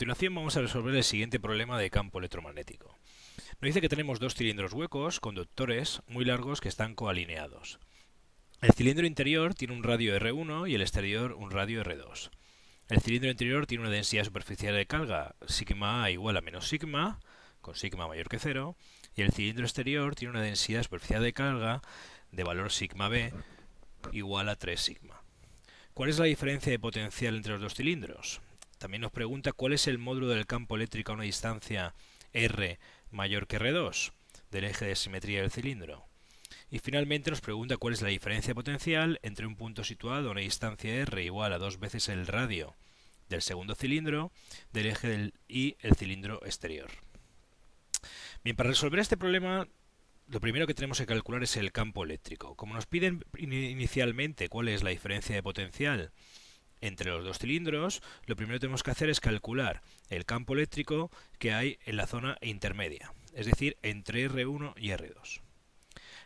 Continuación vamos a resolver el siguiente problema de campo electromagnético. Nos dice que tenemos dos cilindros huecos, conductores muy largos que están coalineados. El cilindro interior tiene un radio R1 y el exterior un radio R2. El cilindro interior tiene una densidad superficial de carga sigma A igual a menos sigma, con sigma mayor que cero, y el cilindro exterior tiene una densidad superficial de carga de valor sigma B igual a 3 sigma. ¿Cuál es la diferencia de potencial entre los dos cilindros? También nos pregunta cuál es el módulo del campo eléctrico a una distancia R mayor que R2 del eje de simetría del cilindro. Y finalmente nos pregunta cuál es la diferencia potencial entre un punto situado a una distancia R igual a dos veces el radio del segundo cilindro del eje del, y el cilindro exterior. Bien, para resolver este problema lo primero que tenemos que calcular es el campo eléctrico. Como nos piden inicialmente cuál es la diferencia de potencial entre los dos cilindros, lo primero que tenemos que hacer es calcular el campo eléctrico que hay en la zona intermedia, es decir, entre R1 y R2.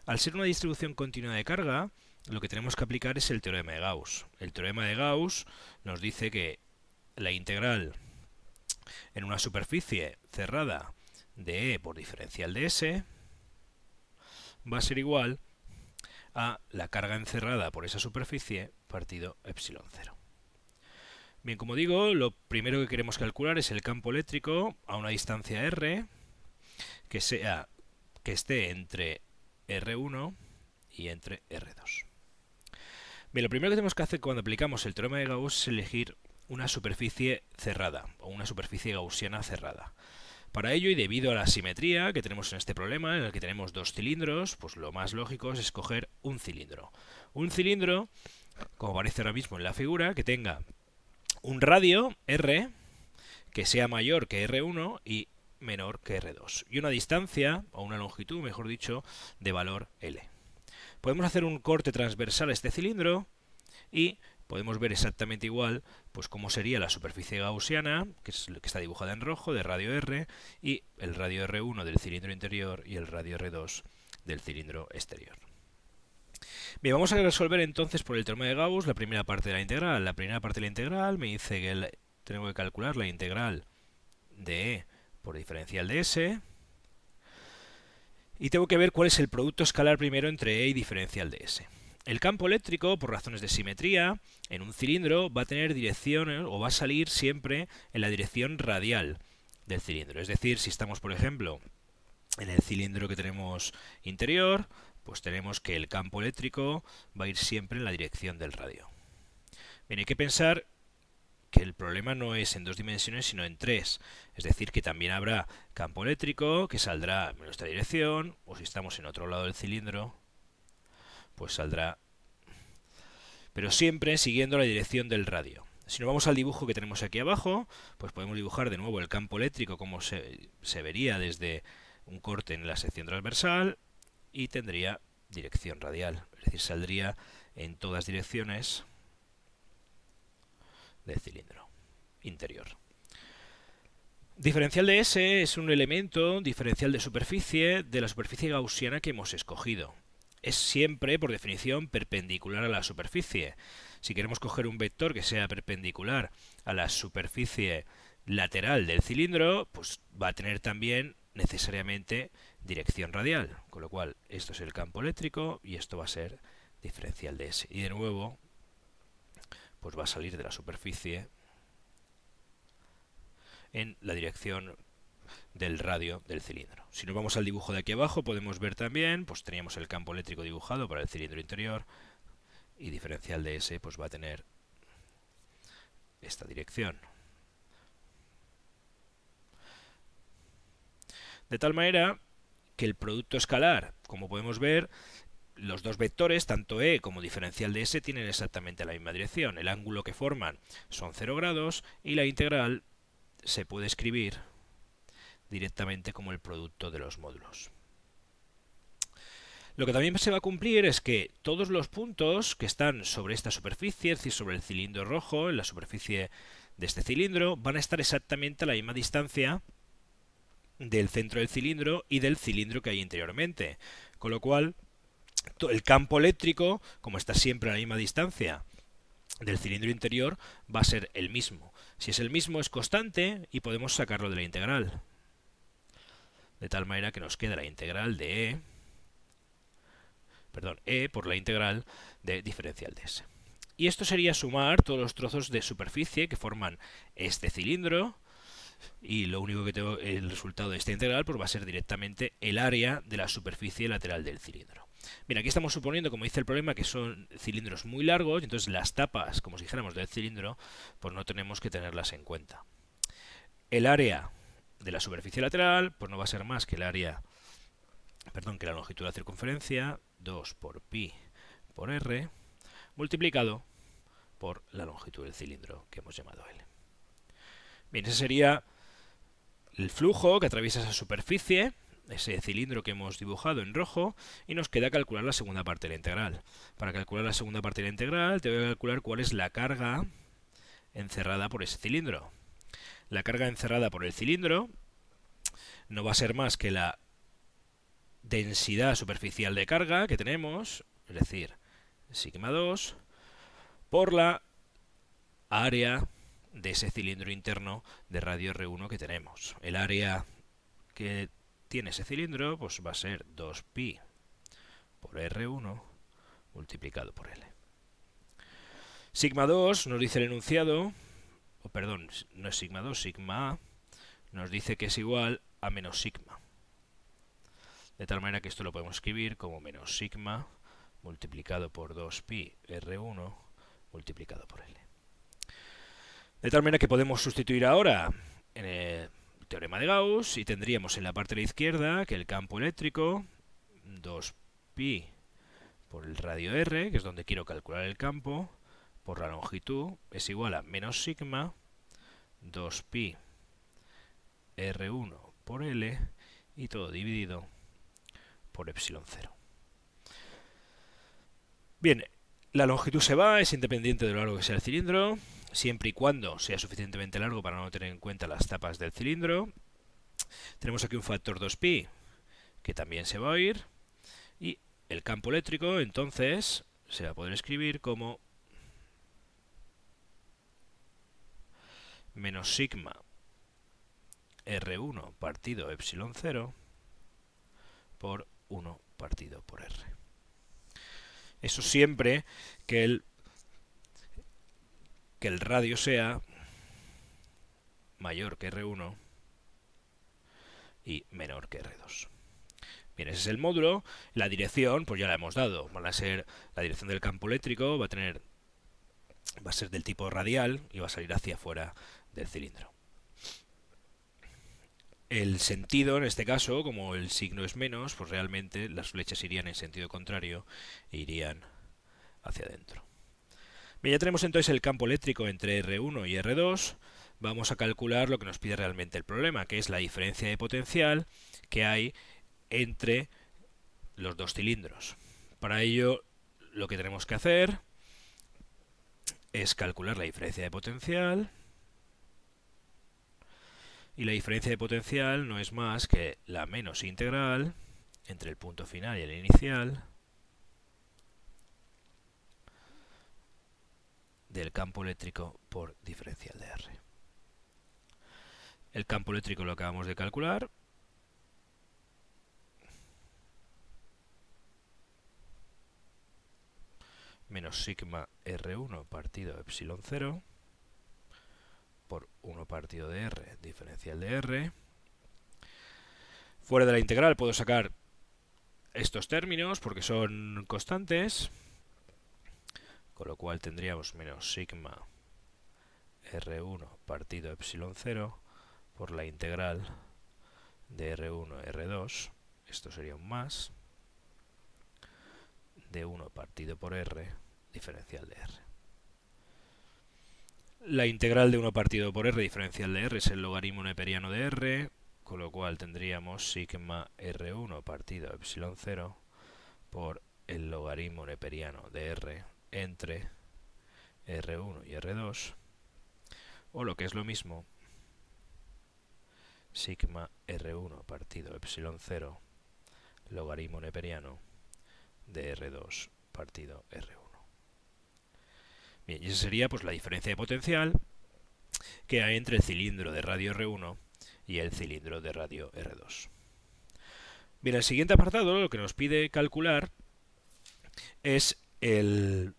Al ser una distribución continua de carga, lo que tenemos que aplicar es el teorema de Gauss. El teorema de Gauss nos dice que la integral en una superficie cerrada de E por diferencial de S va a ser igual a la carga encerrada por esa superficie partido epsilon 0. Bien, como digo, lo primero que queremos calcular es el campo eléctrico a una distancia r que sea que esté entre R1 y entre R2. Bien, lo primero que tenemos que hacer cuando aplicamos el teorema de Gauss es elegir una superficie cerrada o una superficie gaussiana cerrada. Para ello, y debido a la simetría que tenemos en este problema, en el que tenemos dos cilindros, pues lo más lógico es escoger un cilindro. Un cilindro, como aparece ahora mismo en la figura, que tenga un radio R que sea mayor que R1 y menor que R2. Y una distancia, o una longitud, mejor dicho, de valor L. Podemos hacer un corte transversal a este cilindro y podemos ver exactamente igual pues cómo sería la superficie gaussiana, que que está dibujada en rojo, de radio R, y el radio R1 del cilindro interior y el radio R2 del cilindro exterior. Bien, vamos a resolver entonces por el teorema de Gauss la primera parte de la integral. La primera parte de la integral me dice que tengo que calcular la integral de E por diferencial de S. Y tengo que ver cuál es el producto escalar primero entre E y diferencial de S. El campo eléctrico, por razones de simetría, en un cilindro va a tener dirección o va a salir siempre en la dirección radial del cilindro. Es decir, si estamos, por ejemplo, en el cilindro que tenemos interior, pues tenemos que el campo eléctrico va a ir siempre en la dirección del radio. Bien, hay que pensar que el problema no es en dos dimensiones, sino en tres. Es decir, que también habrá campo eléctrico que saldrá en nuestra dirección, o si estamos en otro lado del cilindro, pues saldrá, pero siempre siguiendo la dirección del radio. Si nos vamos al dibujo que tenemos aquí abajo, pues podemos dibujar de nuevo el campo eléctrico como se, se vería desde un corte en la sección transversal, y tendría dirección radial, es decir, saldría en todas direcciones del cilindro interior. Diferencial de S es un elemento diferencial de superficie de la superficie gaussiana que hemos escogido. Es siempre, por definición, perpendicular a la superficie. Si queremos coger un vector que sea perpendicular a la superficie lateral del cilindro, pues va a tener también necesariamente dirección radial, con lo cual esto es el campo eléctrico y esto va a ser diferencial de S. Y de nuevo, pues va a salir de la superficie en la dirección del radio del cilindro. Si nos vamos al dibujo de aquí abajo, podemos ver también, pues teníamos el campo eléctrico dibujado para el cilindro interior y diferencial de S pues va a tener esta dirección. De tal manera que el producto escalar, como podemos ver, los dos vectores, tanto E como diferencial de S, tienen exactamente la misma dirección. El ángulo que forman son 0 grados y la integral se puede escribir directamente como el producto de los módulos. Lo que también se va a cumplir es que todos los puntos que están sobre esta superficie, es decir, sobre el cilindro rojo, en la superficie de este cilindro, van a estar exactamente a la misma distancia del centro del cilindro y del cilindro que hay interiormente. Con lo cual, el campo eléctrico, como está siempre a la misma distancia del cilindro interior va a ser el mismo. Si es el mismo es constante y podemos sacarlo de la integral. De tal manera que nos queda la integral de E, perdón, E por la integral de diferencial de S. Y esto sería sumar todos los trozos de superficie que forman este cilindro y lo único que tengo el resultado de esta integral pues va a ser directamente el área de la superficie lateral del cilindro. Bien, aquí estamos suponiendo, como dice el problema, que son cilindros muy largos, y entonces las tapas, como si dijéramos, del cilindro, pues no tenemos que tenerlas en cuenta. El área de la superficie lateral, pues no va a ser más que el área, perdón, que la longitud de la circunferencia, 2 por pi por r, multiplicado por la longitud del cilindro que hemos llamado L. Bien, ese sería el flujo que atraviesa esa superficie, ese cilindro que hemos dibujado en rojo, y nos queda calcular la segunda parte de la integral. Para calcular la segunda parte de la integral, te voy a calcular cuál es la carga encerrada por ese cilindro. La carga encerrada por el cilindro no va a ser más que la densidad superficial de carga que tenemos, es decir, sigma 2, por la área de ese cilindro interno de radio R1 que tenemos. El área que tiene ese cilindro pues va a ser 2pi por R1 multiplicado por L. Sigma 2 nos dice el enunciado, o perdón, no es sigma 2, sigma A, nos dice que es igual a menos sigma. De tal manera que esto lo podemos escribir como menos sigma multiplicado por 2pi R1 multiplicado por L. De tal manera que podemos sustituir ahora en el teorema de Gauss y tendríamos en la parte de la izquierda que el campo eléctrico 2pi por el radio r, que es donde quiero calcular el campo, por la longitud es igual a menos sigma 2pi r1 por l y todo dividido por epsilon 0. Bien, la longitud se va, es independiente de lo largo que sea el cilindro siempre y cuando sea suficientemente largo para no tener en cuenta las tapas del cilindro. Tenemos aquí un factor 2pi que también se va a oír. Y el campo eléctrico entonces se va a poder escribir como menos sigma R1 partido epsilon 0 por 1 partido por R. Eso siempre que el que el radio sea mayor que R1 y menor que R2. Bien, ese es el módulo. La dirección, pues ya la hemos dado. Van a ser la dirección del campo eléctrico, va a tener va a ser del tipo radial y va a salir hacia afuera del cilindro. El sentido, en este caso, como el signo es menos, pues realmente las flechas irían en sentido contrario e irían hacia adentro. Ya tenemos entonces el campo eléctrico entre R1 y R2. Vamos a calcular lo que nos pide realmente el problema, que es la diferencia de potencial que hay entre los dos cilindros. Para ello, lo que tenemos que hacer es calcular la diferencia de potencial. Y la diferencia de potencial no es más que la menos integral entre el punto final y el inicial del campo eléctrico por diferencial de R. El campo eléctrico lo acabamos de calcular. Menos sigma R1 partido epsilon 0 por 1 partido de R diferencial de R. Fuera de la integral puedo sacar estos términos porque son constantes con lo cual tendríamos menos sigma R1 partido epsilon 0 por la integral de R1 R2, esto sería un más, de 1 partido por R diferencial de R. La integral de 1 partido por R diferencial de R es el logaritmo neperiano de R, con lo cual tendríamos sigma R1 partido epsilon 0 por el logaritmo neperiano de R entre R1 y R2, o lo que es lo mismo, sigma R1 partido epsilon 0 logaritmo neperiano de R2 partido R1. Bien, y esa sería pues la diferencia de potencial que hay entre el cilindro de radio R1 y el cilindro de radio R2. Bien, el siguiente apartado lo que nos pide calcular es el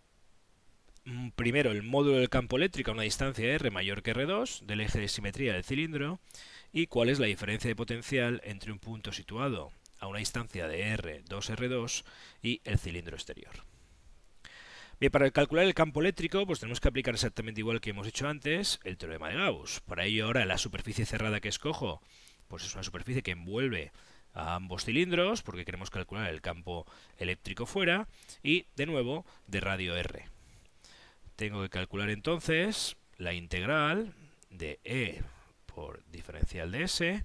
primero el módulo del campo eléctrico a una distancia R mayor que R2 del eje de simetría del cilindro y cuál es la diferencia de potencial entre un punto situado a una distancia de R, 2R2 y el cilindro exterior. Bien, para calcular el campo eléctrico, pues tenemos que aplicar exactamente igual que hemos hecho antes el teorema de Gauss. Para ello ahora la superficie cerrada que escojo, pues es una superficie que envuelve a ambos cilindros, porque queremos calcular el campo eléctrico fuera, y de nuevo de radio R. Tengo que calcular entonces la integral de E por diferencial de S,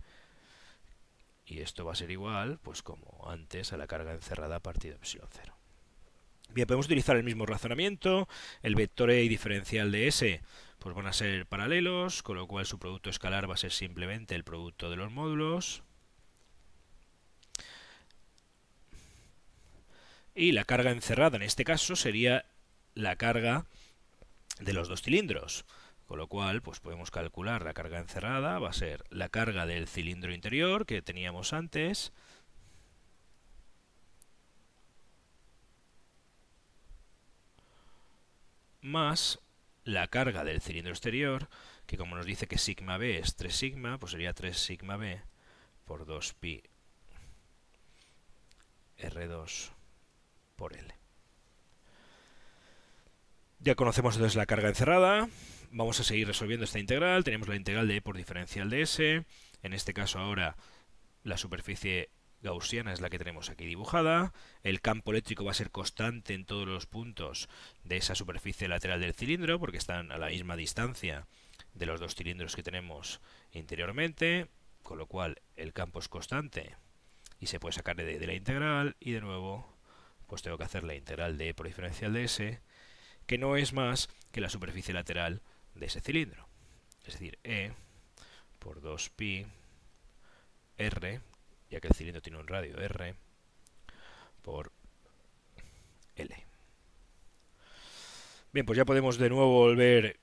y esto va a ser igual, pues como antes, a la carga encerrada partido epsilon 0. Bien, podemos utilizar el mismo razonamiento, el vector E y diferencial de S pues van a ser paralelos, con lo cual su producto escalar va a ser simplemente el producto de los módulos. Y la carga encerrada en este caso sería la carga de los dos cilindros. Con lo cual, pues podemos calcular la carga encerrada, va a ser la carga del cilindro interior que teníamos antes, más la carga del cilindro exterior, que como nos dice que sigma b es 3 sigma, pues sería 3 sigma b por 2pi R2 por L. Ya conocemos entonces la carga encerrada, vamos a seguir resolviendo esta integral. Tenemos la integral de E por diferencial de S. En este caso ahora la superficie gaussiana es la que tenemos aquí dibujada. El campo eléctrico va a ser constante en todos los puntos de esa superficie lateral del cilindro porque están a la misma distancia de los dos cilindros que tenemos interiormente, con lo cual el campo es constante y se puede sacar de, la integral y de nuevo pues tengo que hacer la integral de E por diferencial de S que no es más que la superficie lateral de ese cilindro. Es decir, E por 2pi R, ya que el cilindro tiene un radio R, por L. Bien, pues ya podemos de nuevo volver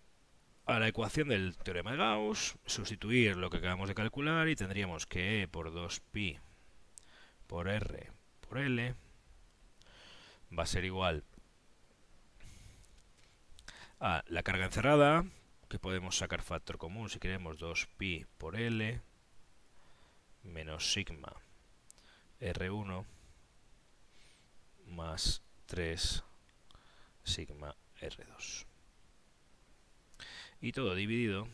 a la ecuación del teorema de Gauss, sustituir lo que acabamos de calcular y tendríamos que E por 2pi por R por L va a ser igual a la carga encerrada, que podemos sacar factor común si queremos 2pi por L menos sigma R1 más 3 sigma R2. Y todo dividido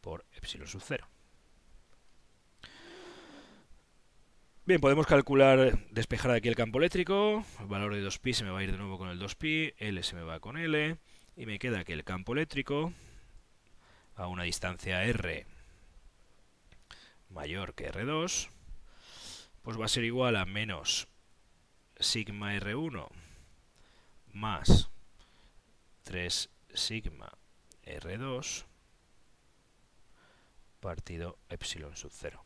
por epsilon sub 0. Bien, podemos calcular, despejar aquí el campo eléctrico, el valor de 2pi se me va a ir de nuevo con el 2pi, L se me va con L, y me queda que el campo eléctrico a una distancia R mayor que R2, pues va a ser igual a menos sigma R1 más 3 sigma R2 partido epsilon sub 0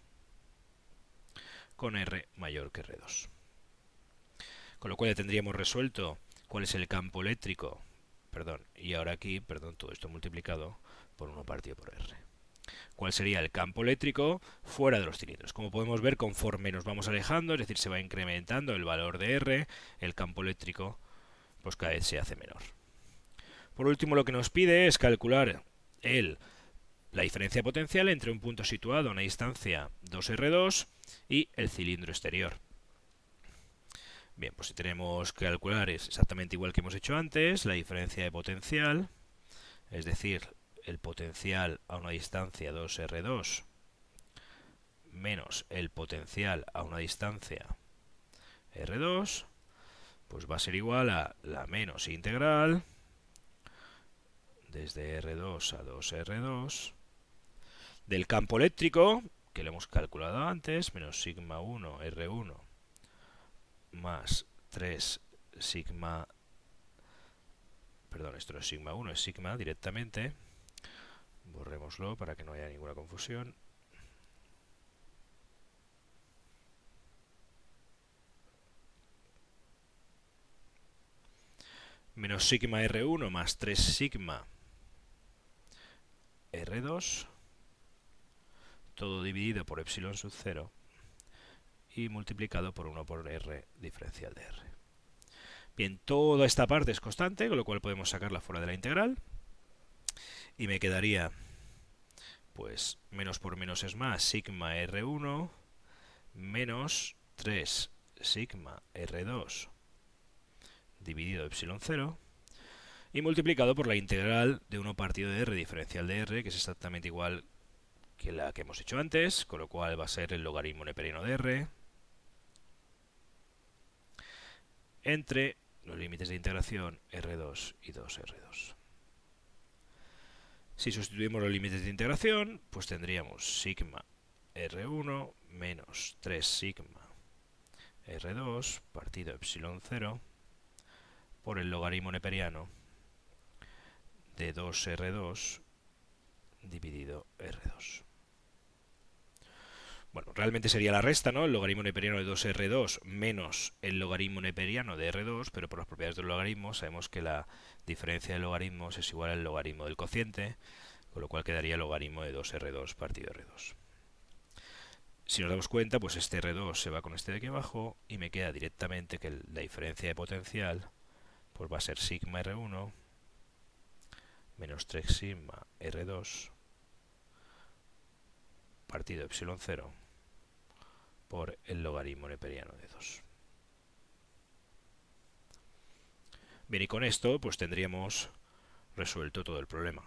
con R mayor que R2. Con lo cual ya tendríamos resuelto cuál es el campo eléctrico, perdón, y ahora aquí, perdón, todo esto multiplicado por 1 partido por R. ¿Cuál sería el campo eléctrico fuera de los cilindros? Como podemos ver, conforme nos vamos alejando, es decir, se va incrementando el valor de R, el campo eléctrico pues cada vez se hace menor. Por último, lo que nos pide es calcular el la diferencia potencial entre un punto situado a una distancia 2R2 y el cilindro exterior. Bien, pues si tenemos que calcular es exactamente igual que hemos hecho antes, la diferencia de potencial, es decir, el potencial a una distancia 2R2 menos el potencial a una distancia R2, pues va a ser igual a la menos integral desde R2 a 2R2 del campo eléctrico, que lo hemos calculado antes, menos sigma 1 R1 más 3 sigma, perdón, esto no es sigma 1, es sigma directamente, borrémoslo para que no haya ninguna confusión, menos sigma R1 más 3 sigma R2, todo dividido por epsilon sub 0 y multiplicado por 1 por R diferencial de R. Bien, toda esta parte es constante, con lo cual podemos sacarla fuera de la integral. Y me quedaría, pues, menos por menos es más, sigma R1 menos 3 sigma R2 dividido epsilon 0 y multiplicado por la integral de 1 partido de r diferencial de r, que es exactamente igual que la que hemos hecho antes, con lo cual va a ser el logaritmo neperiano de r entre los límites de integración r2 y 2r2. Si sustituimos los límites de integración, pues tendríamos sigma r1 menos 3 sigma r2 partido epsilon 0 por el logaritmo neperiano de 2R2 dividido R2. Bueno, realmente sería la resta, ¿no? El logaritmo neperiano de 2R2 menos el logaritmo neperiano de R2, pero por las propiedades del logaritmo sabemos que la diferencia de logaritmos es igual al logaritmo del cociente, con lo cual quedaría el logaritmo de 2R2 partido R2. Si nos damos cuenta, pues este R2 se va con este de aquí abajo y me queda directamente que la diferencia de potencial pues va a ser sigma R1 menos 3 sigma R2 partido epsilon 0 por el logaritmo neperiano de 2. Bien, y con esto pues tendríamos resuelto todo el problema.